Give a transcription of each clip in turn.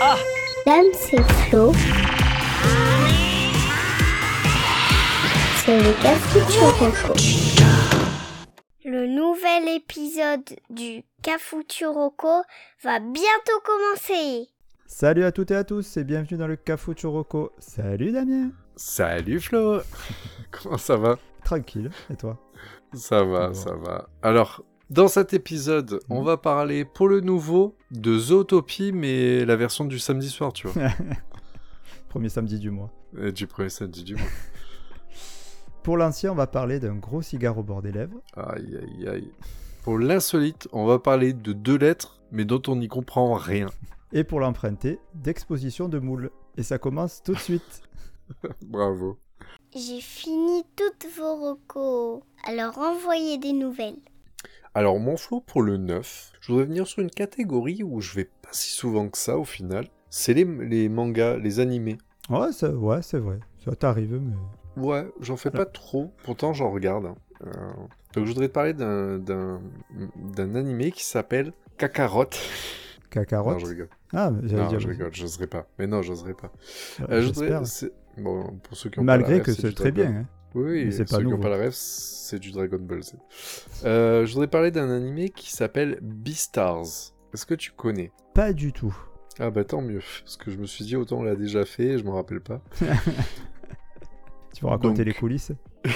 Ah Dame, c'est Flo. C'est le Cafuturoco. Le nouvel épisode du Cafuturoco va bientôt commencer. Salut à toutes et à tous et bienvenue dans le Cafou Churroco. Salut Damien Salut Flo Comment ça va? Tranquille, et toi? Ça va, Bon. ça va. Alors, dans cet épisode, on Mhm. va parler pour le nouveau de Zootopie, mais la version du samedi soir, tu vois. Premier samedi du mois. Et du premier samedi du mois. Pour l'ancien, on va parler d'un gros cigare au bord des lèvres. Aïe, aïe, aïe. Pour l'insolite, on va parler de deux lettres, mais dont on n'y comprend rien. Et pour l'emprunter, d'exposition de moules. Et ça commence tout de suite. Bravo. J'ai fini toutes vos recos. Alors envoyez des nouvelles. Alors, mon Flo, pour le 9, je voudrais venir sur une catégorie où je vais pas si souvent que ça, au final. C'est les, les mangas, les animés. Ouais, ça- ouais c'est vrai. Ça t'arrive, mais... Ouais, j'en fais pas trop, pourtant j'en regarde. hein. Euh, donc je voudrais te parler d'un, d'un, d'un animé qui s'appelle Kakarot. Non, Cacarotte. je rigole. Ah, mais j'allais Non, dire... je rigole, j'oserais pas. Mais non, j'oserais pas. Ouais, Euh, je voudrais- c'est- Bon, pour ceux qui ont Malgré pas que c'est très bien. hein. Oui, c'est pas qui pas la c'est du Dragon Ball Z. Euh, je voudrais parler d'un animé qui s'appelle Beastars. Est-ce que tu connais? Pas du tout. Ah bah tant mieux, parce que je me suis dit autant on l'a déjà fait, je m'en rappelle pas. Tu vas raconter Donc- les coulisses?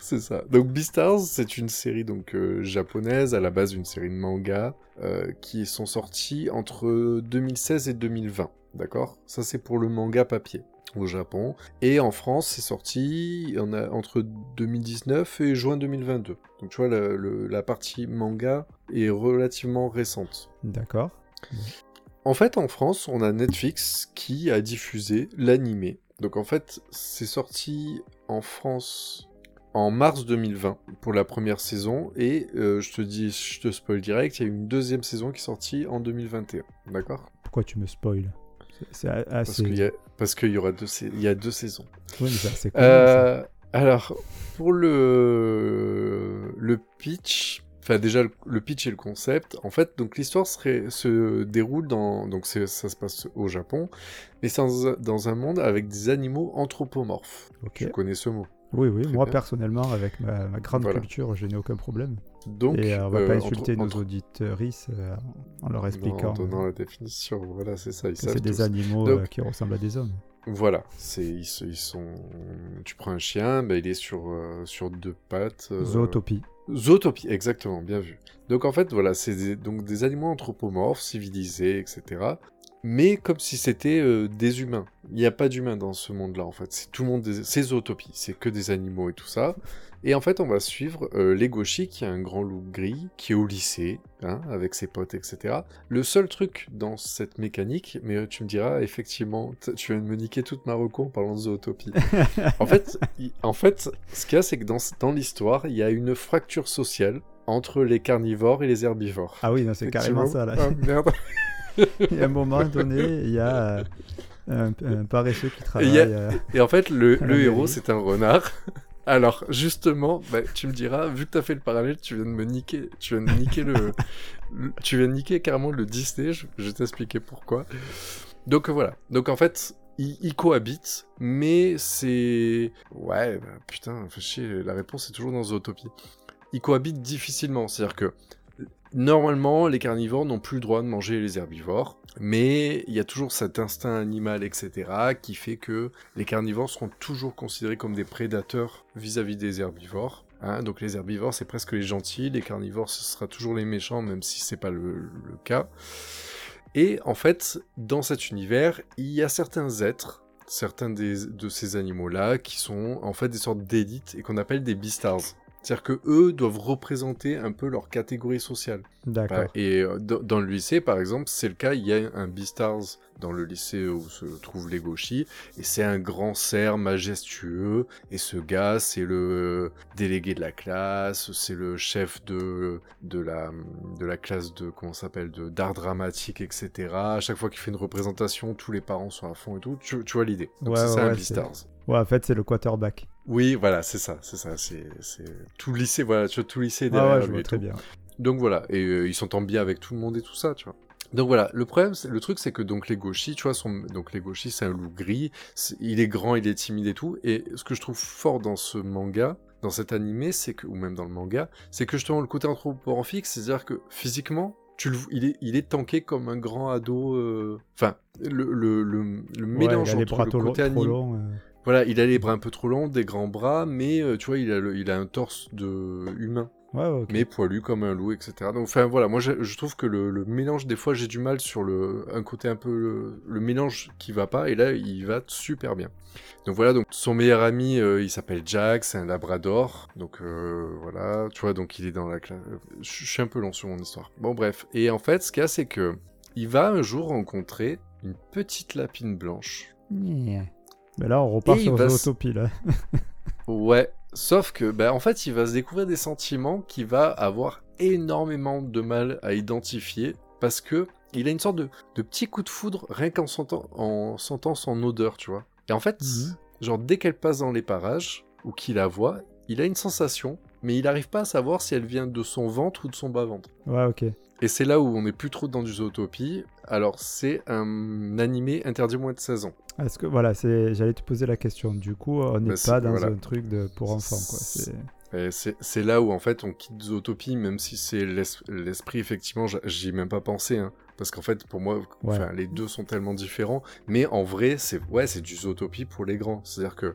C'est ça. Donc Beastars, c'est une série donc euh, japonaise, à la base une série de manga, euh, qui sont sortis entre 2016 et 2020. D'accord? Ça c'est pour le manga papier au Japon. Et en France, c'est sorti on a, entre 2019 et juin 2022. Donc tu vois, le- le- la partie manga est relativement récente. D'accord. En fait, en France, on a Netflix qui a diffusé l'animé. Donc en fait, c'est sorti en France en mars 2020 pour la première saison et euh, je te dis, je te spoil direct, il y a une deuxième saison qui est sortie en 2021. D'accord? Pourquoi tu me spoil? C'est- Parce qu'il y aura deux, il y a deux saisons. Oui, mais c'est ça. Euh, alors, pour le, le pitch, enfin déjà le, le pitch et le concept, en fait, donc l'histoire se déroule dans, donc ça se passe au Japon, mais c'est dans, un- dans un monde avec des animaux anthropomorphes. Ok. Tu connais ce mot. Oui, oui, Très moi bien. personnellement, avec ma, ma grande Voilà. culture, je n'ai aucun problème. Donc, Et euh, on va euh, pas entre- insulter nos entre- euh, en leur Non, expliquant en donnant euh, la définition, voilà, c'est ça, c'est des tous. animaux Donc- qui ressemblent à des hommes. Voilà, c'est ils, sont. Tu prends un chien, bah, il est sur euh, sur deux pattes. euh, Zootopie. Zootopie, exactement, bien vu. Donc en fait, voilà, c'est des, donc des animaux anthropomorphes, civilisés, etc. Mais comme si c'était euh, des humains. Il n'y a pas d'humains dans ce monde-là, en fait. C'est tout le monde, des... c'est Zootopie, c'est que des animaux et tout ça. Et en fait, on va suivre euh, Legoshi, qui est un grand loup gris, qui est au lycée, hein, avec ses potes, etc. Le seul truc dans cette mécanique, mais euh, tu me diras, effectivement, tu viens de me niquer toute ma reco en parlant de Zootopie. en, fait, en fait, ce qu'il y a, c'est que dans, dans l'histoire, il y a une fracture sociale entre les carnivores et les herbivores. Ah oui, c'est carrément ça. Là. Ah, merde. Et à un moment donné, il y a euh, un, un paresseux qui travaille. il y a- euh, Et en fait, le, héros, c'est un renard. Alors, justement, bah, tu me diras, vu que t'as fait le parallèle, tu viens de me niquer, tu viens de niquer le, le- tu viens de niquer carrément le Disney, je, je vais t'expliquer pourquoi. Donc euh, voilà. Donc en fait, ils, ils cohabitent, mais c'est... Ouais, bah, putain, chier, la réponse est toujours dans Zootopie. Ils cohabitent difficilement, c'est-à-dire que normalement, les carnivores n'ont plus le droit de manger les herbivores, mais il y a toujours cet instinct animal, etc., qui fait que les carnivores seront toujours considérés comme des prédateurs vis-à-vis des herbivores. hein. donc les herbivores, c'est presque les gentils, les carnivores, ce sera toujours les méchants, même si c'est pas le, cas. Et en fait, dans cet univers, il y a certains êtres, certains de ces animaux-là, qui sont en fait des sortes d'élites et qu'on appelle des beastars. C'est-à-dire que eux doivent représenter un peu leur catégorie sociale. D'accord. Bah, et euh, dans, le lycée, par exemple, c'est le cas, il y a un Beastars dans le lycée où se trouve Legoshi, et c'est un grand cerf majestueux, et ce gars, c'est le délégué de la classe, c'est le chef de, de, la, de la classe de, comment s'appelle, de d'art dramatique, etc. À chaque fois qu'il fait une représentation, tous les parents sont à fond et tout, tu, tu vois l'idée. Donc Ouais, c'est ça ouais, un Beastars. Ouais, en fait, c'est le quarterback. Oui, voilà, c'est ça, c'est ça, c'est tout lycée, voilà, tu vois, tout lycée est Ah derrière ouais, je vois très bien. Donc voilà, et euh, ils s'entendent bien avec tout le monde et tout ça, tu vois. Donc voilà, le problème, le truc, c'est que donc les gauchis, tu vois, sont, donc les gauchis, c'est un loup gris, il est grand, il est timide et tout, et ce que je trouve fort dans ce manga, dans cet animé, c'est que, ou même dans le manga, c'est que justement le côté anthropomorphique, c'est-à-dire que physiquement, tu le, il est, il est tanké comme un grand ado, euh, enfin, le, le, le, le Ouais, mélange il les entre le côté animé, longs. euh. Voilà, il a les bras un peu trop longs, des grands bras, mais euh, tu vois, il a, le- il a un torse de humain Ouais, mais poilu comme un loup, etc. Donc, enfin voilà, moi je, je trouve que le, le mélange, des fois j'ai du mal sur le, un côté un peu le, le mélange qui va pas, et là il va super bien. Donc voilà, donc son meilleur ami, euh, il s'appelle Jack, c'est un Labrador, donc euh, voilà, tu vois, donc il est dans la classe. Je je suis un peu long sur mon histoire. Bon bref, et en fait, ce qu'il y a, c'est que il va un jour rencontrer une petite lapine blanche. Yeah. Mais là, on repart Et sur là. Ouais, sauf que, bah, en fait, il va se découvrir des sentiments qu'il va avoir énormément de mal à identifier parce que il a une sorte de, de petit coup de foudre rien qu'en sentant, en sentant son odeur, tu vois. Et en fait, Mhm. genre, dès qu'elle passe dans les parages ou qu'il la voit, il a une sensation, mais il n'arrive pas à savoir si elle vient de son ventre ou de son bas-ventre. Ouais, ok. Et c'est là où on n'est plus trop dans du zootopie. Alors, c'est un animé interdit moins de 16 ans. Est-ce que voilà, c'est, j'allais te poser la question. Du coup, on n'est Bah, pas dans voilà. un truc de pour enfants, quoi. C'est- C'est... Là où en fait on quitte Zootopie, même si c'est l'es- l'esprit, effectivement, j'y ai même pas pensé. Hein, parce qu'en fait, pour moi, Ouais. les deux sont tellement différents. Mais en vrai, c'est ouais, c'est du Zootopie pour les grands. C'est-à-dire que euh,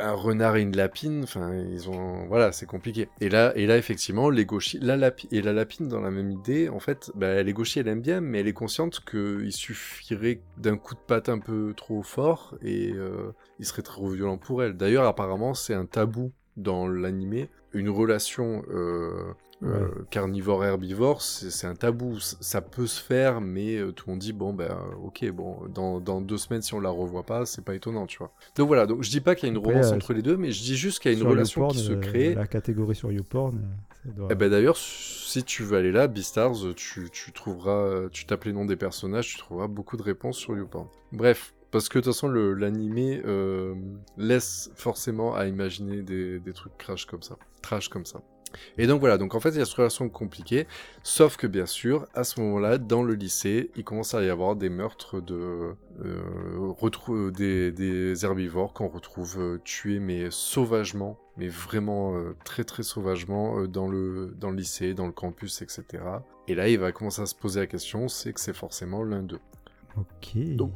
un renard et une lapine, enfin, ils ont. Voilà, c'est compliqué. Et là, et là effectivement, les gauchis, la lapi- et la lapine, dans la même idée, en fait, bah, les gauchis, elle aime bien, mais elle est consciente qu'il suffirait d'un coup de patte un peu trop fort et euh, il serait trop violent pour elle. D'ailleurs, apparemment, c'est un tabou dans l'animé. Une relation euh, euh, carnivore-herbivore, c'est un tabou. Ça peut se faire, mais euh, tout le monde dit bon, ben, ok, bon, dans, dans deux semaines, si on la revoit pas, c'est pas étonnant, tu vois. Donc voilà, donc je dis pas qu'il y a une Après, romance euh, entre les deux, mais je dis juste qu'il y a une relation YouPorn, qui se crée. La catégorie sur YouPorn, doit... Eh ben d'ailleurs, si tu veux aller là, Beastars, tu, tu trouveras, tu tapes les noms des personnages, tu trouveras beaucoup de réponses sur YouPorn. Bref, parce que de toute façon, l'animé euh, laisse forcément à imaginer des, des trucs crash comme ça, trash comme ça. Et donc voilà, donc en fait, il y a cette relation compliquée, sauf que bien sûr, à ce moment-là, dans le lycée, il commence à y avoir des meurtres de euh, retrou- des, des herbivores qu'on retrouve euh, tués mais sauvagement, mais vraiment euh, très très sauvagement euh, dans le dans le lycée, dans le campus, etc. Et là, il va commencer à se poser la question, c'est que c'est forcément l'un d'eux. Ok. Donc,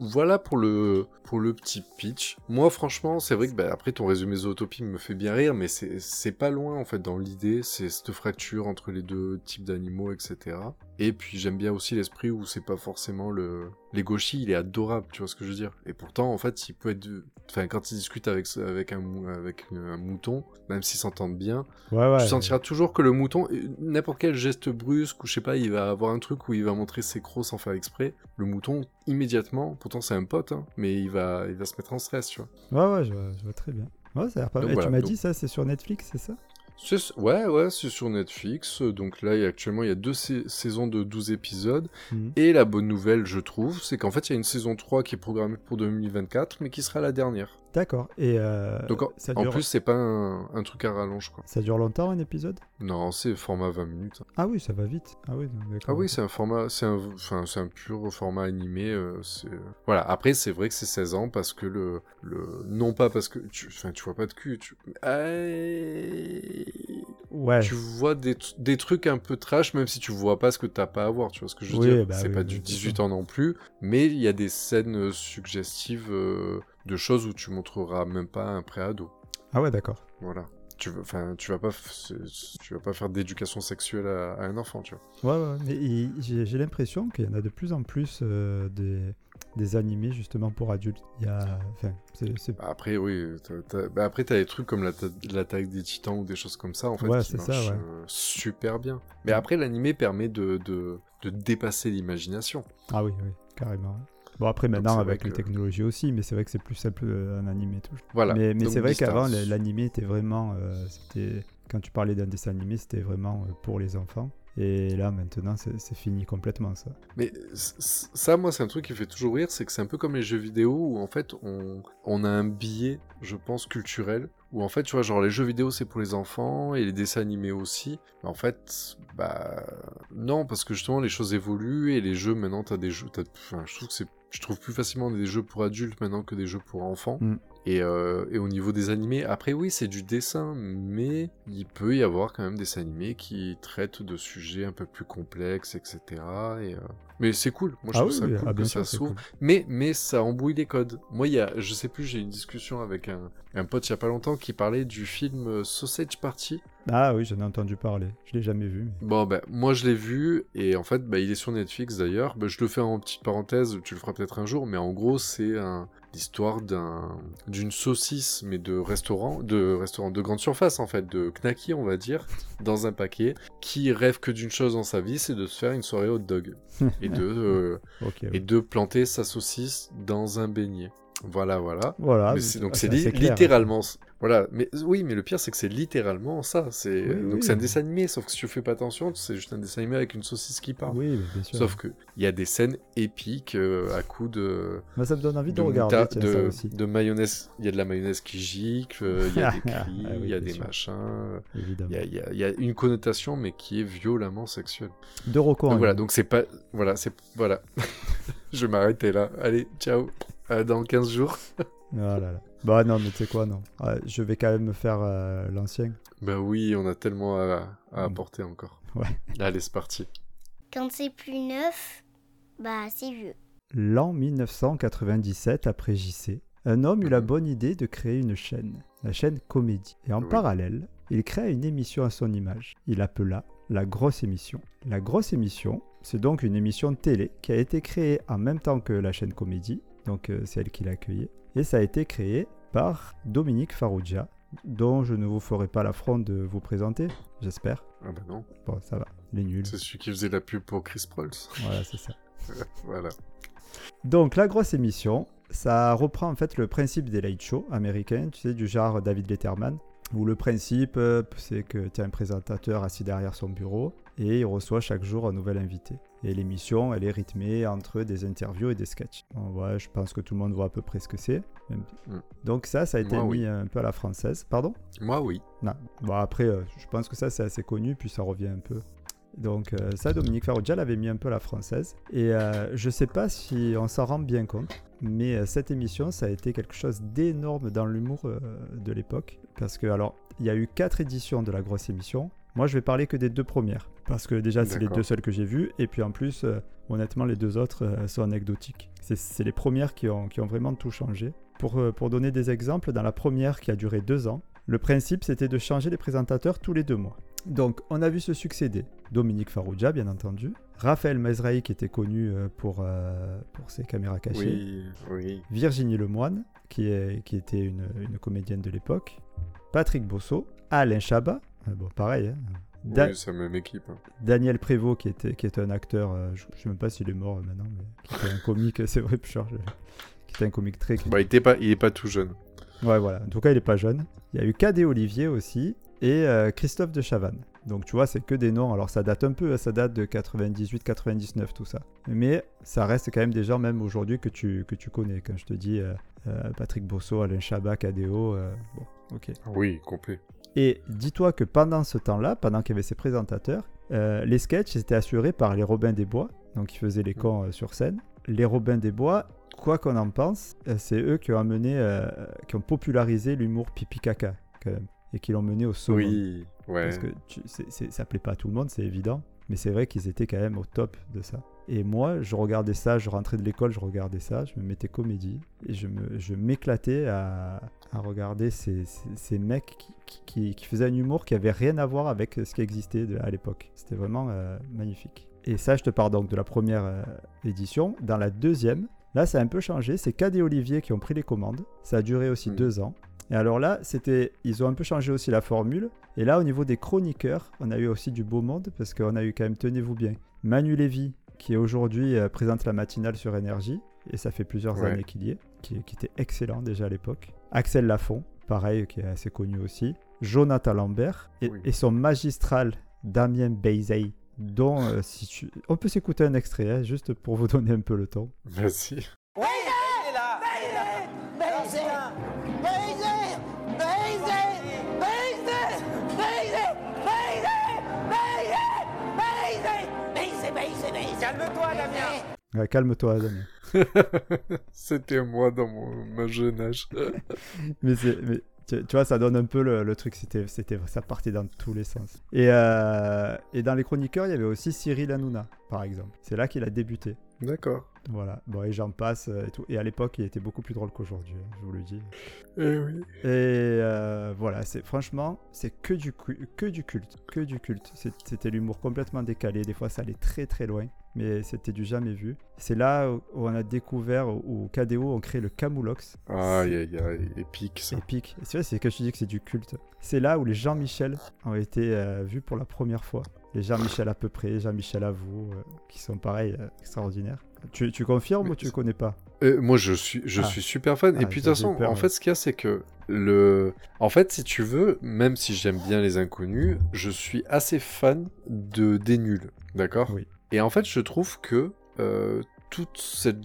voilà pour le, pour le petit pitch. Moi, franchement, c'est vrai que bah, après ton résumé Zootopie me fait bien rire, mais c'est c'est pas loin en fait dans l'idée. C'est cette fracture entre les deux types d'animaux, etc. Et puis j'aime bien aussi l'esprit où c'est pas forcément le. Les gauchis, il est adorable, tu vois ce que je veux dire. Et pourtant, en fait, il peut être. Enfin, quand il discute avec, avec, un, avec un mouton, même s'ils s'entendent bien, ouais, ouais. tu sentiras toujours que le mouton, euh, n'importe quel geste brusque ou je sais pas, il va avoir un truc où il va montrer ses crocs sans faire exprès. Le mouton, immédiatement, pourtant c'est un pote, hein, mais il va, il va se mettre en stress, tu vois. Ouais, ouais, je vois, je vois très bien. Ouais, ça a l'air pas mal. Voilà, tu m'as donc- dit ça, c'est sur Netflix, c'est ça? Ouais, ouais, c'est sur Netflix. Donc là, il actuellement, il y a deux sais- saisons de 12 épisodes. Mhm. Et la bonne nouvelle, je trouve, c'est qu'en fait, il y a une saison 3 qui est programmée pour 2024, mais qui sera la dernière. D'accord. Et euh, Donc en, ça, en dure... plus, c'est pas un, un truc à rallonge, quoi. ça dure longtemps un épisode? Non, c'est format 20 minutes. Ah oui, ça va vite. Ah oui. Ah oui, c'est un format, c'est un, enfin, c'est un pur format animé. euh, voilà. Après, c'est vrai que c'est 16 ans parce que le, le, non pas parce que tu, enfin, tu vois pas de cul. Tu, Ouais. tu vois des, des trucs un peu trash, même si tu vois pas ce que t'as pas à voir. Tu vois ce que je veux Oui, dire bah C'est oui, pas oui, du c'est 18 ça. ans non plus, mais il y a des scènes euh, suggestives euh, de choses où tu montreras même pas un préado. Ah ouais, d'accord. Voilà. Tu enfin, tu vas pas, tu vas pas faire d'éducation sexuelle à, à un enfant, tu vois. Ouais, ouais. Mais j'ai l'impression qu'il y en a de plus en plus euh, des, des animés justement pour adultes. Il y a. Enfin, c'est. c'est- Après, oui. t'as- t'as- bah, après, t'as des trucs comme la ta- l'attaque des titans ou des choses comme ça, en fait, Ouais, qui c'est ça, marchent ouais. euh, super bien. Mais après, l'animé permet de, de, de dépasser l'imagination. Ah oui, oui, carrément. Bon, après, maintenant, avec les que- technologies aussi, mais c'est vrai que c'est plus simple euh, un animé. Tout. Voilà. Mais, c'est vrai qu'avant, l'animé était vraiment. euh, c'était Quand tu parlais d'un dessin animé, c'était vraiment pour les enfants. Et là, maintenant, c'est fini complètement, ça. Mais ça, moi, c'est un truc qui fait toujours rire, c'est que c'est un peu comme les jeux vidéo où, en fait, on, on a un biais, je pense, culturel, où en fait, tu vois, genre les jeux vidéo c'est pour les enfants et les dessins animés aussi. Mais en fait, bah non, parce que justement les choses évoluent et les jeux maintenant, t'as des jeux, t'as- enfin, je trouve que c'est, je trouve plus facilement des jeux pour adultes maintenant que des jeux pour enfants. Mm. Et, euh, et au niveau des animés, après oui, c'est du dessin, mais il peut y avoir quand même des animés qui traitent de sujets un peu plus complexes, etc. Et, euh, Mais c'est cool, moi je Ah trouve oui, ça cool ah, que ça s'ouvre. cool. Mais, mais ça embrouille les codes. Moi, y a, je sais plus, j'ai une discussion avec un, un pote il y a pas longtemps qui parlait du film euh, Sausage Party. Ah oui, j'en ai entendu parler. Je l'ai jamais vu. mais- Bon, ben, moi je l'ai vu, et en fait, bah, il est sur Netflix d'ailleurs. Ben, je le fais en petite parenthèse, tu le feras peut-être un jour, mais en gros, c'est un- l'histoire d'un, d'une saucisse, mais de restaurant, de restaurant de grande surface en fait, de knacky, on va dire, dans un paquet, qui rêve que d'une chose dans sa vie, c'est de se faire une soirée hot dog. et de, euh, et oui. de planter sa saucisse dans un beignet. Voilà, voilà. Voilà. Mais donc ah, c'est li- littéralement voilà mais oui mais le pire c'est que c'est littéralement ça c'est Oui, donc oui. c'est un dessin animé sauf que si tu fais pas attention c'est juste un dessin animé avec une saucisse qui parle Oui, mais bien sûr. sauf que il y a des scènes épiques euh, à coups de ça me donne envie de, de, regarder ça aussi. de mayonnaise il y a de la mayonnaise qui gicle euh, il y a des Ah cris oui, il y a des sûr. machins euh, Évidemment. il y a, y y une connotation mais qui est violemment sexuelle De Rocco. donc en voilà donc c'est pas voilà c'est voilà je vais m'arrêter là allez ciao À dans 15 jours Oh là là. Bah non, mais tu sais quoi, non. Ah, je vais quand même me faire euh, l'ancien. Bah oui, on a tellement à, à Mm. apporter encore. Ouais. Allez, c'est parti. Quand c'est plus neuf, bah c'est vieux. L'an 1997, après JC, un homme eut la Mhm. bonne idée de créer une chaîne, la chaîne Comédie. Et en Oui. parallèle, il créa une émission à son image. Il appela La Grosse Émission. La Grosse Émission, c'est donc une émission de télé qui a été créée en même temps que la chaîne Comédie, donc euh, c'est elle qui l'a accueillie. Et ça a été créé par Dominique Farrugia, dont je ne vous ferai pas l'affront de vous présenter, j'espère. Ah bah non, Bon, ça va, les nuls. c'est celui qui faisait la pub pour Chris Prols. Voilà, c'est ça. voilà. Donc la grosse émission, ça reprend en fait le principe des late shows américains, tu sais, du genre David Letterman, où le principe, euh, c'est que tu as un présentateur assis derrière son bureau et il reçoit chaque jour un nouvel invité. Et l'émission, elle est rythmée entre des interviews et des sketchs. Bon, ouais, je pense que tout le monde voit à peu près ce que c'est. Mm. Donc ça, ça a été Moi, mis oui. un peu à la française. Pardon? Moi, oui. non. Bon, après, euh, je pense que ça, c'est assez connu, puis ça revient un peu. Donc, euh, ça, Dominique Farrugia l'avait mis un peu à la française. Et euh, je sais pas si on s'en rend bien compte, mais euh, cette émission, ça a été quelque chose d'énorme dans l'humour de l'époque. Parce que, alors, il y a eu quatre éditions de la grosse émission. Moi, je vais parler que des deux premières. Parce que déjà, c'est les deux seules que j'ai vues. Et puis en plus, euh, honnêtement, les deux autres euh, sont anecdotiques. C'est- les premières qui ont, qui ont vraiment tout changé. Pour, euh, pour donner des exemples, dans la première qui a duré deux ans, le principe c'était de changer les présentateurs tous les deux mois. Donc on a vu se succéder Dominique Farrugia, bien entendu, Raphaël Mezrahi qui était connu pour, euh, pour ses caméras cachées, Oui, oui. Virginie Lemoine qui, est, qui était une, une comédienne de l'époque, Patrick Bosso, Alain Chabat, bon pareil, hein, Da- Oui, c'est la même équipe. hein. Daniel Prévost qui était, qui était un acteur, euh, je ne sais même pas s'il est mort euh, maintenant, mais qui était un comique, c'est vrai, je- qui était un comique très Bah, il, était pas, il est pas tout jeune. Ouais, voilà. En tout cas, il est pas jeune. Il y a eu Cadet Olivier aussi et euh, Christophe de Chavannes. Donc, tu vois, c'est que des noms. Alors, ça date un peu, hein, ça date de 98-99, tout ça. Mais ça reste quand même des gens, même aujourd'hui, que tu, que tu connais. Quand je te dis euh, euh, Patrick Bosso, Alain Chabat, Cadéo, euh, bon, ok. Oui, complet. Et dis-toi que pendant ce temps-là, pendant qu'il y avait ces présentateurs, euh, les sketchs étaient assurés par les Robins des Bois, donc ils faisaient les cons euh, sur scène. Les Robins des Bois, quoi qu'on en pense, euh, c'est eux qui ont amené, qui ont popularisé l'humour pipi caca quand même, et qui l'ont mené au sommet. Oui, ouais. Parce que tu, c'est- ça plaît pas à tout le monde, c'est évident, mais c'est vrai qu'ils étaient quand même au top de ça. Et moi, je regardais ça, je rentrais de l'école, je regardais ça, je me mettais comédie, et je, me, je m'éclatais à, à regarder ces, ces, ces mecs qui, qui- qui, qui faisaient un humour qui avait rien à voir avec ce qui existait de- à l'époque. C'était vraiment euh, magnifique. Et ça, je te parle donc de la première euh, édition. Dans la deuxième, là, ça a un peu changé. C'est Cad et Olivier qui ont pris les commandes. Ça a duré aussi deux ans. Et alors là, c'était, ils ont un peu changé aussi la formule. Et là, au niveau des chroniqueurs, on a eu aussi du beau monde parce qu'on a eu quand même, tenez-vous bien, Manu Lévy, qui aujourd'hui euh, présente la matinale sur Énergie, et ça fait plusieurs Ouais. années qu'il y est, qui, qui était excellent déjà à l'époque. Axel Lafont, pareil, qui est assez connu aussi. Jonathan Lambert, et, Oui. et son magistral Damien Beizey, dont euh, si tu... on peut s'écouter un extrait, hein, juste pour vous donner un peu le ton. Vas-y. Ouais, Calme-toi, Damien. C'était moi dans mon, ma jeune âge. mais, tu, tu vois, ça donne un peu le, le truc. C'était, c'était, ça partait dans tous les sens. Et, euh, et dans les chroniqueurs, il y avait aussi Cyril Hanouna, par exemple. C'est là qu'il a débuté. D'accord. Voilà. Bon, et j'en passe euh, et tout. Et à l'époque, il était beaucoup plus drôle qu'aujourd'hui, hein, je vous le dis. Eh oui. Et euh, voilà, c'est franchement, c'est que du que du culte, que du culte. C'était l'humour complètement décalé. Des fois, ça allait très très loin, mais c'était du jamais vu. C'est là où on a découvert, où KDO ont créé le Camoulox. Aïe, aïe, aïe, épique ça. Épique. Et C'est vrai, c'est que je te dis que c'est du culte. C'est là où les Jean-Michel ont été euh, vus pour la première fois. Les Jean-Michel à peu près, Jean-Michel à vous, euh, qui sont pareils, euh, extraordinaires. Tu, tu confirmes Mais ou tu connais pas Euh, moi, je suis, je Ah. suis super fan. Ah, et puis, de toute façon, peur, en ouais. fait, ce qu'il y a, c'est que le. En fait, si tu veux, même si j'aime bien les inconnus, je suis assez fan de des nuls. D'accord? Oui. Et en fait, je trouve que euh, toute cette.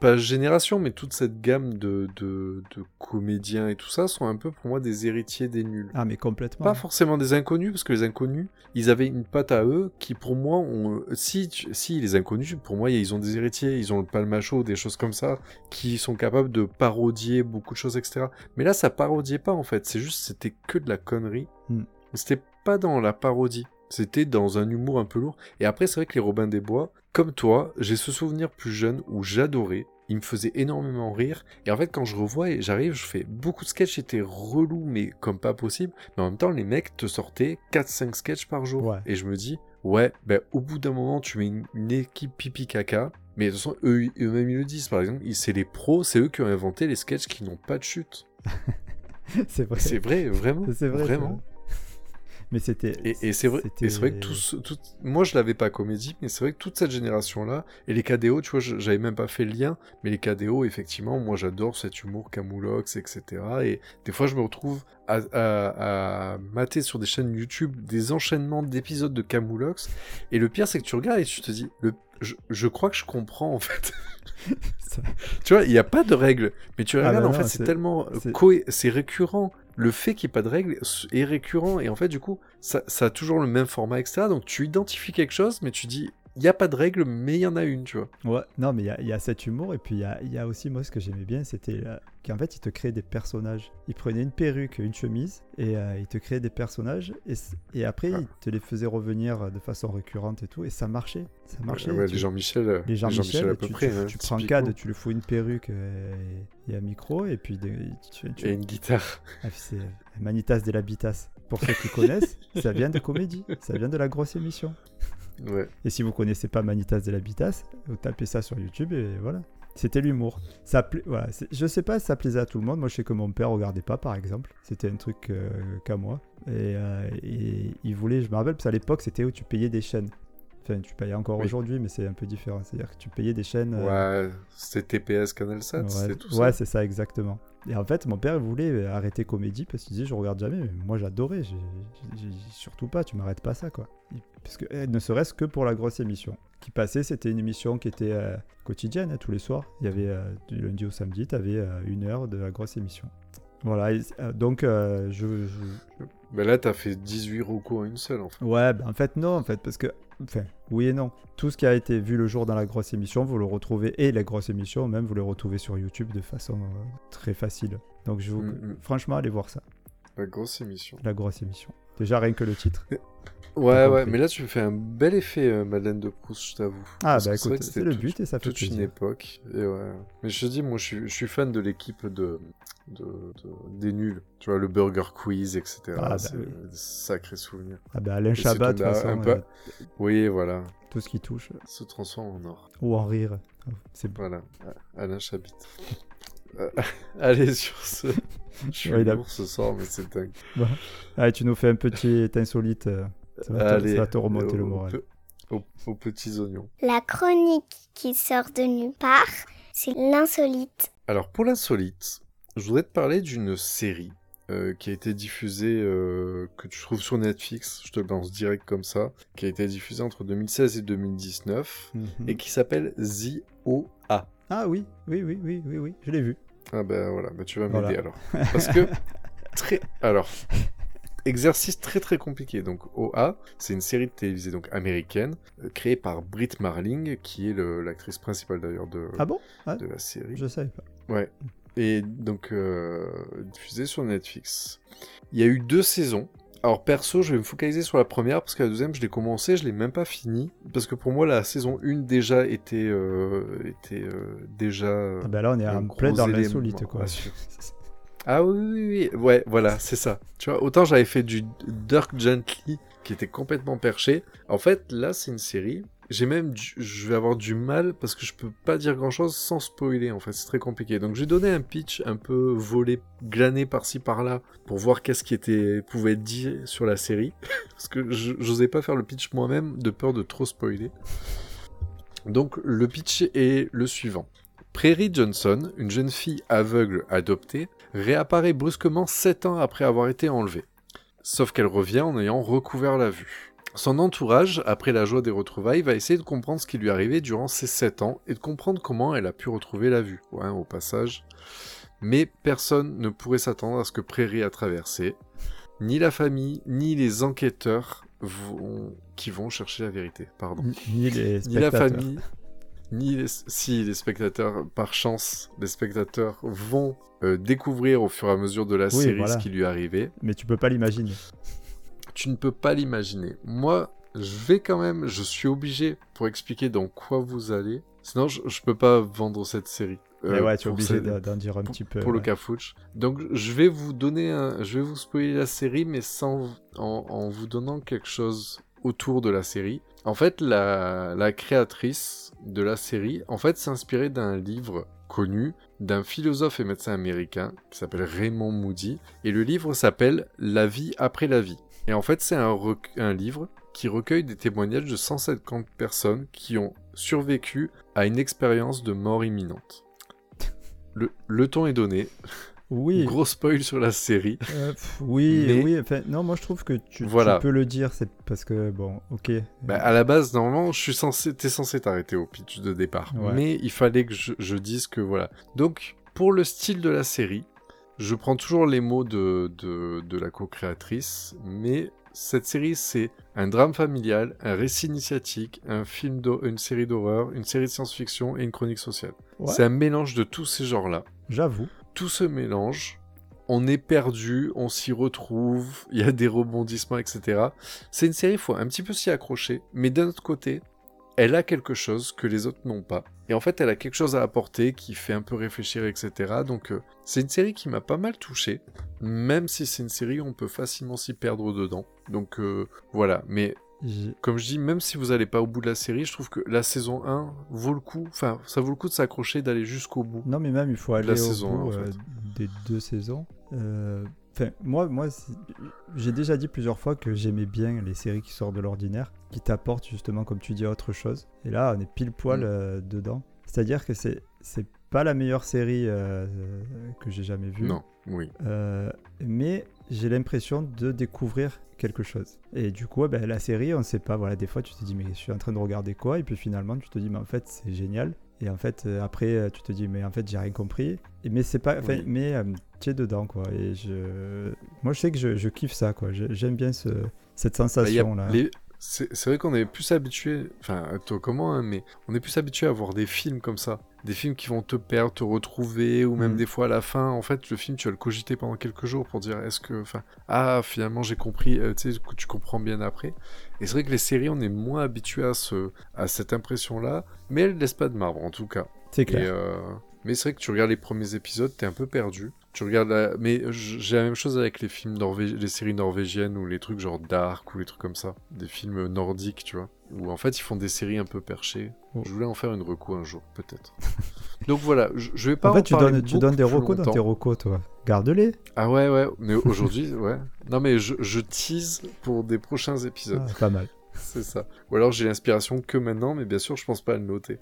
Pas génération, mais toute cette gamme de, de, de comédiens et tout ça sont un peu pour moi des héritiers des nuls. Ah, mais complètement. Pas forcément des inconnus, parce que les inconnus, ils avaient une patte à eux qui, pour moi, ont... si, tu- si les inconnus, pour moi, ils ont des héritiers, ils ont le palmacho, des choses comme ça, qui sont capables de parodier beaucoup de choses, etc. Mais là, ça parodiait pas, en fait. C'est juste, c'était que de la connerie. Hmm. C'était pas dans la parodie. C'était dans un humour un peu lourd. Et après, c'est vrai que les Robins des Bois, comme toi, j'ai ce souvenir plus jeune où j'adorais. Il me faisait énormément rire. Et en fait, quand je revois et j'arrive, je fais beaucoup de sketchs étaient relous, mais comme pas possible. Mais en même temps, les mecs te sortaient 4-5 sketchs par jour. Ouais. Et je me dis, ouais, ben, au bout d'un moment, tu mets une, une équipe pipi caca. Mais de toute façon, eux, eux-mêmes, ils le disent, par exemple, ils- c'est les pros, c'est eux qui ont inventé les sketchs qui n'ont pas de chute. c'est vrai. C'est vrai, vraiment. C'est vrai. c'est Vraiment. Mais c'était. Et, et c'est vrai, vrai que tout, moi je l'avais pas comédie, mais c'est vrai que toute cette génération-là, et les KDO, tu vois, j'avais même pas fait le lien, mais les KDO, effectivement, moi j'adore cet humour camoulox, etc. Et des fois je me retrouve à, à- à mater sur des chaînes YouTube des enchaînements d'épisodes de camoulox, et le pire c'est que tu regardes et tu te dis, le, je, je crois que je comprends en fait. Tu vois, il n'y a pas de règles, mais tu Ah regardes, bah en fait, c'est- tellement euh, c'est récurrent. Le fait qu'il n'y ait pas de règles est récurrent, et en fait, du coup, ça, a toujours le même format, etc. Donc tu identifies quelque chose, mais tu dis, il n'y a pas de règles, mais il y en a une, tu vois. Ouais, non, mais il y a- il y, a cet humour, et puis il y a, il y a aussi, moi, ce que j'aimais bien, c'était euh, qu'en fait, il te créait des personnages. Il prenait une perruque, une chemise, et euh, il te créait des personnages, et, après, Ah. il te les faisait revenir de façon récurrente et tout, et ça marchait. Ça marchait. Ouais, tu- les Jean-Michel, euh, les Jean-Michel, à peu tu, près. tu- hein, tu prends cadre, tu lui fous une perruque euh, et, et un micro, et puis de- Et une guitare. Ah, c'est Manitas de l'Habitas. Pour ceux qui connaissent, ça vient de comédie, ça vient de la grosse émission. Ouais. Et si vous connaissez pas Manitas de l'Habitas, vous tapez ça sur YouTube et voilà. C'était l'humour. Ça pla- voilà, c'est- je sais pas si ça plaisait à tout le monde. Moi, je sais que mon père regardait pas, par exemple. C'était un truc euh, qu'à moi. Et, euh, et il voulait, je me rappelle, parce qu'à l'époque, c'était où tu payais des chaînes. Enfin, tu payes encore Oui. aujourd'hui, mais c'est un peu différent. C'est-à-dire que tu payais des chaînes. euh, Ouais, c'était TPS Canal Ouais, c'était tout ouais, ça. c'est ça, exactement. Et en fait, mon père voulait arrêter comédie parce qu'il disait Je regarde jamais. Mais moi, j'adorais. Surtout pas, tu m'arrêtes pas ça, quoi. Parce que, eh, ne serait-ce que pour la grosse émission qui passait, c'était une émission qui était euh, quotidienne, hein, tous les soirs. Il y avait euh, du lundi au samedi, tu avais une heure de la grosse émission. Voilà, euh, donc euh, je, je- Mais là, t'as fait 18 recours en une seule, en fait. Ouais, ben en fait, non, en fait, parce que. Enfin, oui et non. Tout ce qui a été vu le jour dans la grosse émission, vous le retrouvez, et la grosse émission, même, vous le retrouvez sur YouTube de façon euh, très facile. Donc, je vous. Mm, mm. Franchement, allez voir ça, La grosse émission. la grosse émission. Déjà, rien que le titre. Ouais, ouais, mais là, tu fais un bel effet, euh, Madeleine de Proust, je t'avoue. Ah, bah écoute, c'est c'était le but et ça fait toute une époque. Et ouais. Mais je te dis, moi, je suis, je suis fan de l'équipe de, de, de- des nuls. Tu vois, le Burger Quiz, etc. Ah, bah c'est oui. des sacrés souvenirs. Ah, ben Alain Chabat, de toute un- façon, un peu- Oui, voilà. tout ce qui touche, Se transforme en or. ou en rire. C'est. Voilà. Alain Chabit. Euh, Allez, sur ce. Je suis Ouais, a- lourd ce soir, mais c'est dingue. Allez, tu nous fais un petit insolite. euh, Ça va, te, Allez, ça va te remonter le aux- moral. Aux, aux petits oignons. La chronique qui sort de nulle part, c'est l'insolite. Alors pour l'insolite, je voudrais te parler d'une série euh, qui a été diffusée, euh, que tu trouves sur Netflix, je te le lance direct comme ça, qui a été diffusée entre 2016 et 2019, Mhm. et qui s'appelle The OA. Ah oui, oui, oui, oui, oui, oui, je l'ai vu. Ah ben voilà, ben tu vas Voilà. m'aider alors. Parce que, très... Alors, exercice très très compliqué. Donc OA, c'est une série de télévisée donc américaine euh, créée par Britt Marling, qui est l'actrice principale d'ailleurs de, Ah bon? De la série. Je savais pas. Ouais. Et donc euh, diffusée sur Netflix. Il y a eu deux saisons. Alors perso, je vais me focaliser sur la première parce que la deuxième, je l'ai commencé, je l'ai même pas fini parce que pour moi la saison 1 déjà était euh, était euh, déjà Ah bah là, on est un plein dans l'insolite, quoi. Ah oui, oui, oui, ouais, voilà, c'est ça. Tu vois, autant j'avais fait du Dirk Gently qui était complètement perché. En fait, là, c'est une série. J'ai même, du- je vais avoir du mal parce que je peux pas dire grand chose sans spoiler. En fait, c'est très compliqué. Donc, j'ai donné un pitch un peu volé, glané par-ci par-là pour voir qu'est-ce qui était pouvait être dit sur la série parce que j'osais pas faire le pitch moi-même de peur de trop spoiler. Donc, le pitch est le suivant. Prairie Johnson, une jeune fille aveugle adoptée, réapparaît brusquement 7 ans après avoir été enlevée. Sauf qu'elle revient en ayant recouvert la vue. Son entourage, après la joie des retrouvailles, va essayer de comprendre ce qui lui arrivait durant ces 7 ans et de comprendre comment elle a pu retrouver la vue, Ouais, au passage. Mais personne ne pourrait s'attendre à ce que Prairie a traversé. Ni la famille, ni les enquêteurs vont... qui vont chercher la vérité. Pardon Ni les ni la famille, ni les... si les spectateurs, par chance, les spectateurs vont euh, découvrir au fur et à mesure de la Oui, série voilà. ce qui lui arrivait. Mais tu peux pas l'imaginer. Tu ne peux pas l'imaginer. Moi, je vais quand même, je suis obligé pour expliquer dans quoi vous allez. Sinon, je, je peux pas vendre cette série. Mais Euh, ouais, tu es obligé d'en dire un petit peu. pour le ouais. cafouche. Donc je vais vous donner un, je vais vous spoiler la série, mais sans en, en vous donnant quelque chose autour de la série. En fait, la, la créatrice de la série, en fait, s'est inspirée d'un livre connu d'un philosophe et médecin américain qui s'appelle Raymond Moody, et le livre s'appelle La vie après la vie. Et en fait, c'est un, rec- un livre qui recueille des témoignages de 150 personnes qui ont survécu à une expérience de mort imminente. Le, le ton est donné. Oui. Gros spoil sur la série. Euh, pff, oui, Mais- oui. Enfin, non, moi je trouve que tu, peux le dire, c'est parce que bon, ok. Bah, à la base, normalement, je suis censé, t'es censé t'arrêter au pitch de départ. Ouais. Mais il fallait que je, je dise que voilà. Donc, pour le style de la série, je prends toujours les mots de, de, de la co-créatrice, mais cette série, c'est un drame familial, un récit initiatique, un film une série d'horreur, une série de science-fiction et une chronique sociale. Ouais, C'est un mélange de tous ces genres-là. J'avoue. tout se mélange. On est perdu, on s'y retrouve, il y a des rebondissements, etc. C'est une série, il faut un petit peu s'y accrocher, mais d'un autre côté, elle a quelque chose que les autres n'ont pas. Et en fait, elle a quelque chose à apporter qui fait un peu réfléchir, etc. Donc, euh, c'est une série qui m'a pas mal touché, même si c'est une série où on peut facilement s'y perdre dedans. Donc, euh, voilà. Mais comme je dis, même si vous n'allez pas au bout de la série, je trouve que la saison 1 vaut le coup. Enfin, ça vaut le coup de s'accrocher, d'aller jusqu'au bout. Non, mais même il faut aller la au saison bout en euh, des deux saisons. Euh, Enfin, moi, moi, j'ai déjà dit plusieurs fois que j'aimais bien les séries qui sortent de l'ordinaire, qui t'apportent justement, comme tu dis, autre chose. Et là, on est pile poil Mm. euh, dedans. C'est-à-dire que c'est c'est pas la meilleure série euh, que j'ai jamais vue. Non, oui. Euh, mais j'ai l'impression de découvrir quelque chose. Et du coup, ben, la série, on sait pas. Voilà, des fois, tu te dis, mais je suis en train de regarder quoi? Et puis finalement, tu te dis, mais en fait, c'est génial. Et en fait, euh, après, euh, tu te dis, mais en fait, j'ai rien compris. Mais c'est pas. Oui. Mais euh, tu es dedans, quoi. Et je. Moi, je sais que je, je kiffe ça, quoi. J'aime bien ce, cette Bah, les- C'est c'est vrai qu'on est plus habitué, enfin, toi comment, hein, mais on est plus habitué à voir des films comme ça. Des films qui vont te perdre, te retrouver, ou même Mhm. des fois à la fin, en fait, le film, tu vas le cogiter pendant quelques jours pour dire est-ce que, enfin, ah, finalement j'ai compris, euh, tu sais, que tu comprends bien après. Et c'est vrai que les séries, on est moins habitué à, ce, à cette impression-là, mais elles laissent pas de marbre en tout cas. C'est Et, clair. euh, Mais c'est vrai que tu regardes les premiers épisodes, t'es un peu perdu. Tu regardes la... Mais j'ai la même chose avec les films norvégiens, les séries norvégiennes ou les trucs genre Dark ou les trucs comme ça. Des films nordiques, tu vois. Où en fait ils font des séries un peu perchées. Oh. Je voulais en faire une reco un jour, peut-être. Donc voilà, je, je vais pas En fait, tu donnes, tu donnes des recos dans tes recos, toi. Garde-les. Ah ouais, ouais. Mais aujourd'hui, ouais. Non mais je, je tease pour des prochains épisodes. Ah, pas mal. C'est ça. Ou alors j'ai l'inspiration que maintenant, mais bien sûr, je pense pas à le noter.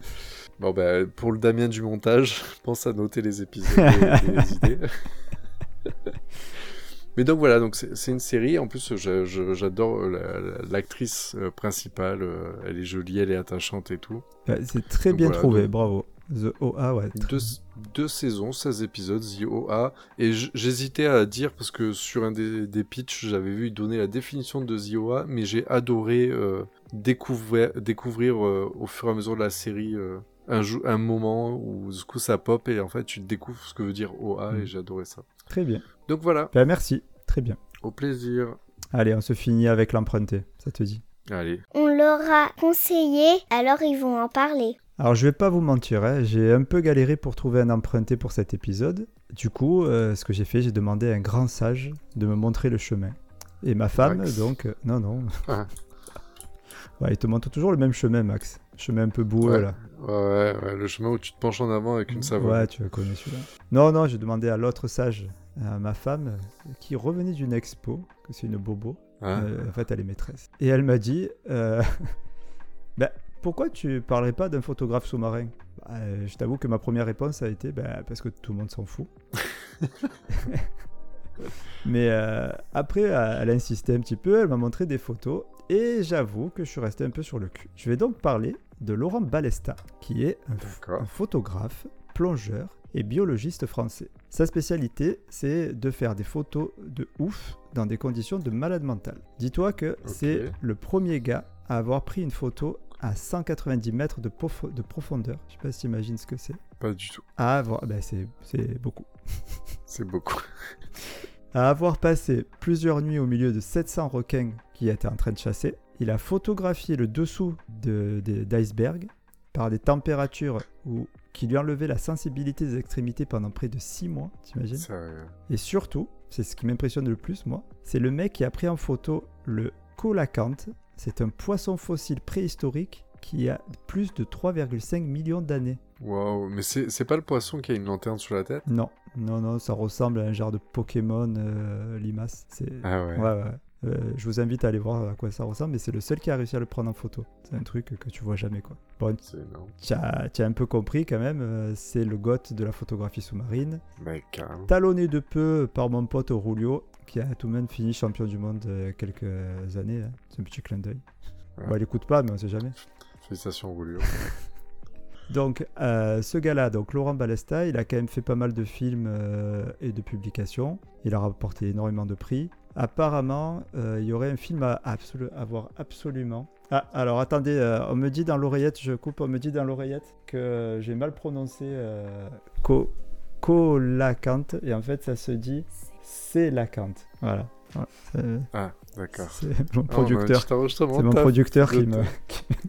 Bon, bah, pour le Damien du montage, pense à noter les épisodes et, et les idées. mais donc voilà, donc c'est une série. En plus, j'adore euh, la- la- l'actrice euh, principale. euh, Elle est jolie, elle est attachante et tout. Ouais, C'est très Donc bien voilà, trouvé, donc- bravo. The OA, ouais. Deux, deux saisons, 16 épisodes, The OA. Et j'hésitais à dire, parce que sur un des, des pitchs, j'avais vu donner la définition de The OA, mais j'ai adoré euh, découvrir, découvrir euh, au fur et à mesure de la série euh, un, jou- un moment où du coup ça pop et en fait tu découvres ce que veut dire OA Mm. et j'ai adoré ça. Très bien. Donc voilà, Ben, merci. Très bien. au plaisir. Allez, on se finit avec l'emprunté. Ça te dit Allez, On leur a conseillé, alors ils vont en parler. Alors, je vais pas vous mentir, hein, j'ai un peu galéré pour trouver un emprunté pour cet épisode. Du coup, euh, ce que j'ai fait, j'ai demandé à un grand sage de me montrer le chemin. Et ma femme, Max. donc, euh, non, non. Ah. Ouais, il te montre toujours le même chemin, Max. Chemin un peu boueux, Ouais. là. ouais, ouais, le chemin où tu te penches en avant avec une savonne. Ouais, tu connais celui-là. Non, non, j'ai demandé à l'autre sage, à ma femme, qui revenait d'une expo, que c'est une bobo. Hein Euh, en fait, elle est maîtresse. Et elle m'a dit Pourquoi tu parlerais pas d'un photographe sous-marin? Bah, euh, Je t'avoue que ma première réponse a été bah, Parce que tout le monde s'en fout. Mais euh, après, elle a insisté un petit peu, elle m'a montré des photos. Et j'avoue que je suis resté un peu sur le cul. Je vais donc parler de Laurent Balesta, qui est un photographe, plongeur et biologiste français. Sa spécialité, c'est de faire des photos de ouf dans des conditions de malade mental. Dis-toi que c'est le premier gars à avoir pris une photo à 190 mètres de, profo- de profondeur. Je sais pas si tu imagines ce que c'est. Pas du tout. À avoir, ben c'est, c'est beaucoup. C'est beaucoup. À avoir passé plusieurs nuits au milieu de 700 requins qui étaient en train de chasser, il a photographié le dessous de, de- d'iceberg par des températures où, qui lui enlevaient la sensibilité des extrémités pendant près de 6 mois, t'imagines? Sérieux. Et surtout, c'est ce qui m'impressionne le plus, moi, c'est le mec qui a pris en photo le colacanthe. C'est un poisson fossile préhistorique qui a plus de 3,5 millions d'années. Waouh, mais c'est pas le poisson qui a une lanterne sur la tête? Non, non, non, ça ressemble à un genre de Pokémon euh, limace. Ah ouais. Ouais, ouais. Euh, je vous invite à aller voir à quoi ça ressemble, mais c'est le seul qui a réussi à le prendre en photo. C'est un truc que tu vois jamais, quoi. Bon, tu as, un peu compris quand même, euh, c'est le goth de la photographie sous-marine. Talonné de peu par mon pote Aurelio, qui a tout de même fini champion du monde euh, quelques années. hein. C'est un petit clin d'œil. Ouais. Bon, il écoute pas, mais on sait jamais. Félicitations, Roulio. Donc, euh, ce gars-là, donc Laurent Balesta, il a quand même fait pas mal de films et de publications. Il a rapporté énormément de prix. Apparemment, euh, il y aurait un film à, absolu- à voir absolument. Ah, alors attendez, euh, on me dit dans l'oreillette, je coupe, on me dit dans l'oreillette que j'ai mal prononcé euh, co colacante, et en fait, ça se dit c'est lacante. Voilà. Voilà, Ah, d'accord. C'est mon Ah, producteur. C'est mon producteur qui me.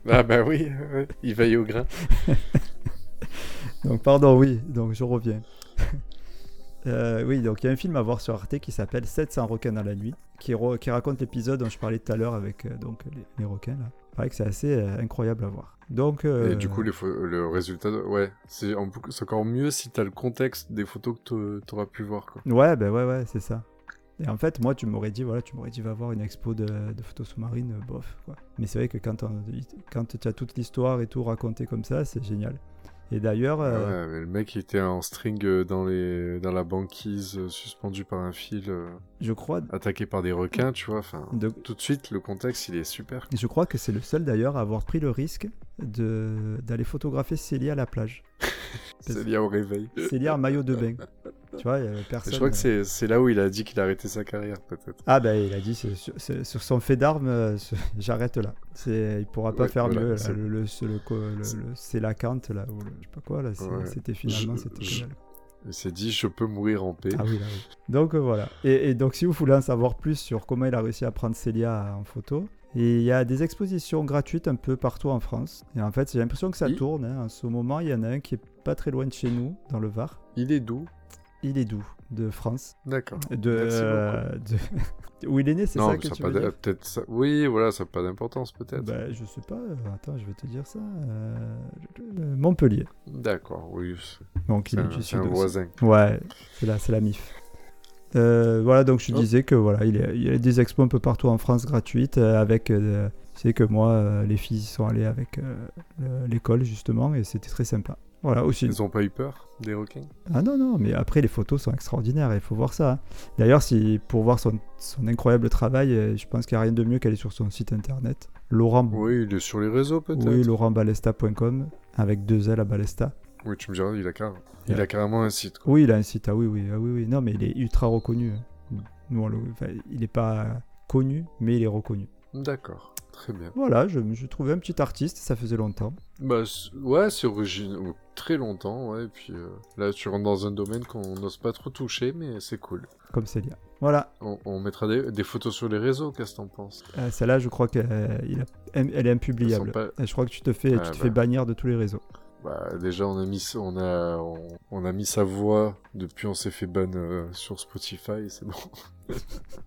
Ah bah oui, il veille au grain. Donc, pardon, oui, donc je reviens. Euh, oui, donc il y a un film à voir sur Arte qui s'appelle 700 requins dans la nuit, qui, raconte l'épisode dont je parlais tout à l'heure avec euh, donc, les, les requins. Là. Il paraît que c'est assez euh, incroyable à voir. Donc, Et du coup, les le résultat, ouais, c'est en encore mieux si t'as le contexte des photos que t'a- t'auras pu voir, quoi. ouais, ben ouais, ouais, c'est ça. Et en fait, moi, tu m'aurais dit, voilà, tu m'aurais dit, va voir une expo de, de photos sous-marines, bof, quoi. Mais c'est vrai que quand, on- quand tu as toute l'histoire et tout raconté comme ça, c'est génial. Et d'ailleurs, euh, Ouais, mais le mec était en string euh, dans, les... dans la banquise, euh, suspendu par un fil, je crois, attaqué par des requins, tu vois. Enfin, de, tout de suite, le contexte il est super. Et Je crois que c'est le seul d'ailleurs à avoir pris le risque de d'aller photographier Célia à la plage. Lié au réveil. Célia en maillot de bain. Tu vois, il y avait personne. je crois que euh. c'est là où il a dit qu'il a arrêté sa carrière, peut-être. Ah ben il a dit sur, son fait d'armes, euh, j'arrête là. Il pourra pas Ouais, faire voilà, mieux. c'est- Le, le, la cante là ou je sais pas quoi là. Ouais. C'était finalement Je-. Il s'est dit, je peux mourir en paix. Ah oui là oui. Donc euh, voilà. Et, et donc si vous voulez en savoir plus sur comment il a réussi à prendre Célia en photo. Il y a des expositions gratuites un peu partout en France. Et en fait, j'ai l'impression que ça Il- tourne. hein. En ce moment, il y en a un qui est pas très loin de chez nous, dans le Var. Il est doux. Il est doux, de France? D'accord. De, euh, de- Où il est né, c'est ça que ça tu veux dire? peut-être ça. Oui, voilà, ça n'a pas d'importance, peut-être. bah, Je sais pas. euh, Attends, je vais te dire ça. Euh, Montpellier. D'accord, oui. c'est- Donc, il C'est est un, du c'est sud un voisin. Ouais, c'est la, c'est la MIF. Euh, voilà, donc je Oh. disais que voilà, il y, a, il y a des expos un peu partout en France gratuites avec. tu sais que moi, euh, les filles sont allées avec euh, le- l'école justement et c'était très sympa. Voilà, aussi. Ils ont pas eu peur des requins? Ah non, non, mais après les photos sont extraordinaires, il faut voir ça. hein. D'ailleurs, si, pour voir son, son incroyable travail, euh, je pense qu'il n'y a rien de mieux qu'aller sur son site internet. Laurent, Oui, il est sur les réseaux, peut-être. oui, laurentbalesta.com avec deux L à Balesta. Oui, tu me diras, il a, car... Il a- a carrément un site. quoi. Oui, il a un site, ah oui, oui, ah oui, oui. Non, mais il est ultra reconnu. hein. Nous, on le- enfin, il n'est pas connu, mais il est reconnu. D'accord, très bien. Voilà, je, je trouvais un petit artiste, ça faisait longtemps. Bah, ouais, c'est original. Très longtemps, ouais. Et puis euh, là, tu rentres dans un domaine qu'on n'ose pas trop toucher, mais c'est cool. comme Célia. Voilà, On, on mettra des, des photos sur les réseaux, qu'est-ce que t'en penses? Euh, celle-là, je crois qu'elle elle est impubliable. Pas- Je crois que tu te fais, Ah, tu te bah. fais bannir de tous les réseaux. Bah, déjà, on a mis, on a, on, on a mis sa voix. Depuis, on s'est fait ban euh, sur Spotify. C'est bon.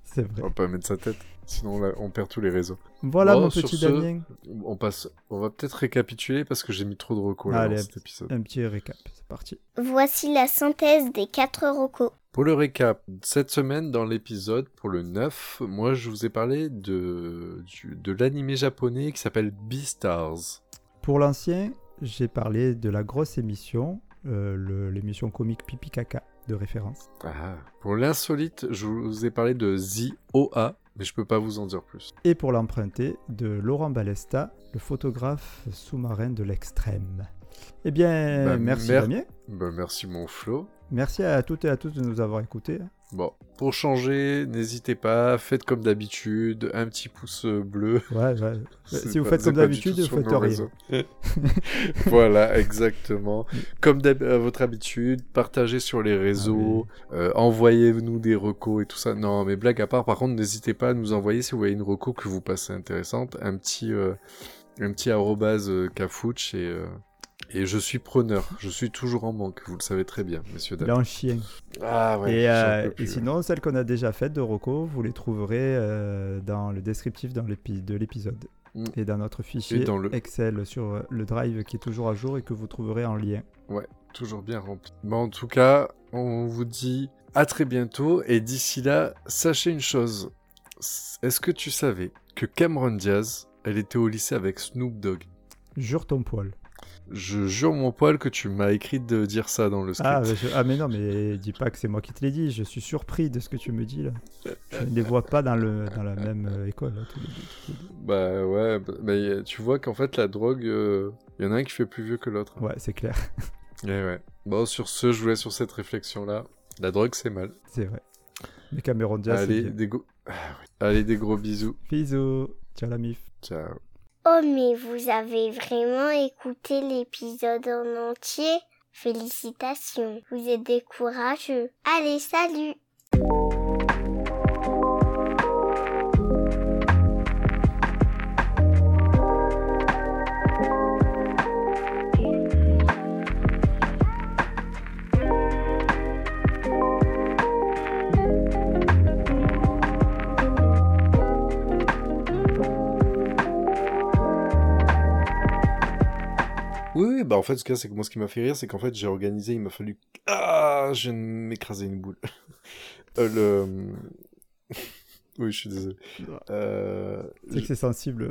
C'est On vrai. va pas mettre sa tête. Sinon, on, perd tous les réseaux. Voilà Bon, mon petit ce, Damien. On passe. On va peut-être récapituler parce que j'ai mis trop de Allez, dans un cet petit- épisode. Un petit récap, c'est parti. Voici la synthèse des quatre recos. Pour le récap, cette semaine dans l'épisode, pour le 9, moi je vous ai parlé de, de l'animé japonais qui s'appelle Beastars. Pour l'ancien, j'ai parlé de la grosse émission, euh, l'émission comique Pipi Caca de référence. Ah. Pour l'insolite, je vous ai parlé de The OA, mais je peux pas vous en dire plus. Et pour l'emprunter, de Laurent Balesta, le photographe sous-marin de l'extrême. Eh bien, Bah, merci mer- Damien. Bah, merci mon Flo. Merci à toutes et à tous de nous avoir écoutés. Bon, pour changer, n'hésitez pas, faites comme d'habitude, un petit pouce bleu. Ouais, ouais. Si vous pas- faites comme d'habitude, vous faites rien. voilà, exactement. Comme à votre habitude, partagez sur les réseaux, euh, envoyez-nous des recos et tout ça. Non, mais blague à part, par contre, n'hésitez pas à nous envoyer si vous voyez une reco que vous passez intéressante, un petit, euh, un petit arrobase euh, cafouche et, euh, et je suis preneur. Je suis toujours en manque, vous le savez très bien, messieurs Il dames. en chien. Ah ouais. et, euh, et ouais. sinon, celles qu'on a déjà faites de Rocco, vous les trouverez euh, dans le descriptif dans de l'épisode. Mm. Et dans notre fichier dans le- Excel sur euh, le drive qui est toujours à jour et que vous trouverez en lien. toujours bien rempli. Bon, en tout cas, on vous dit à très bientôt et d'ici là, sachez une chose. Est-ce que tu savais que Cameron Diaz, elle était au lycée avec Snoop Dogg? Jure ton poil. Je jure mon poil que tu m'as écrit de dire ça dans le script. Ah, mais je- ah, mais non, mais dis pas que c'est moi qui te l'ai dit. Je suis surpris de ce que tu me dis là. Je ne les vois pas dans, le, dans la même euh, école. là, tous les deux, tous les deux. Bah ouais, bah, mais euh, tu vois qu'en fait la drogue, il y en a un qui fait plus vieux que l'autre. Ouais, c'est clair. Eh ouais. Bon, sur ce, je vous laisse sur cette réflexion-là. La drogue, c'est mal. C'est vrai. Mais Cameron Diaz, Allez, des go- Ah oui. Allez, des gros bisous. Bisous. Ciao la mif. Ciao. Oh, mais vous avez vraiment écouté l'épisode en entier? Félicitations, vous êtes des courageux. Allez, salut Oui, oui, bah en fait, ce cas, c'est que moi, ce qui m'a fait rire, c'est qu'en fait, j'ai organisé, il m'a fallu. Ah, je viens de m'écraser une boule. Euh, le. oui, je suis désolé. Euh, C'est que c'est sensible.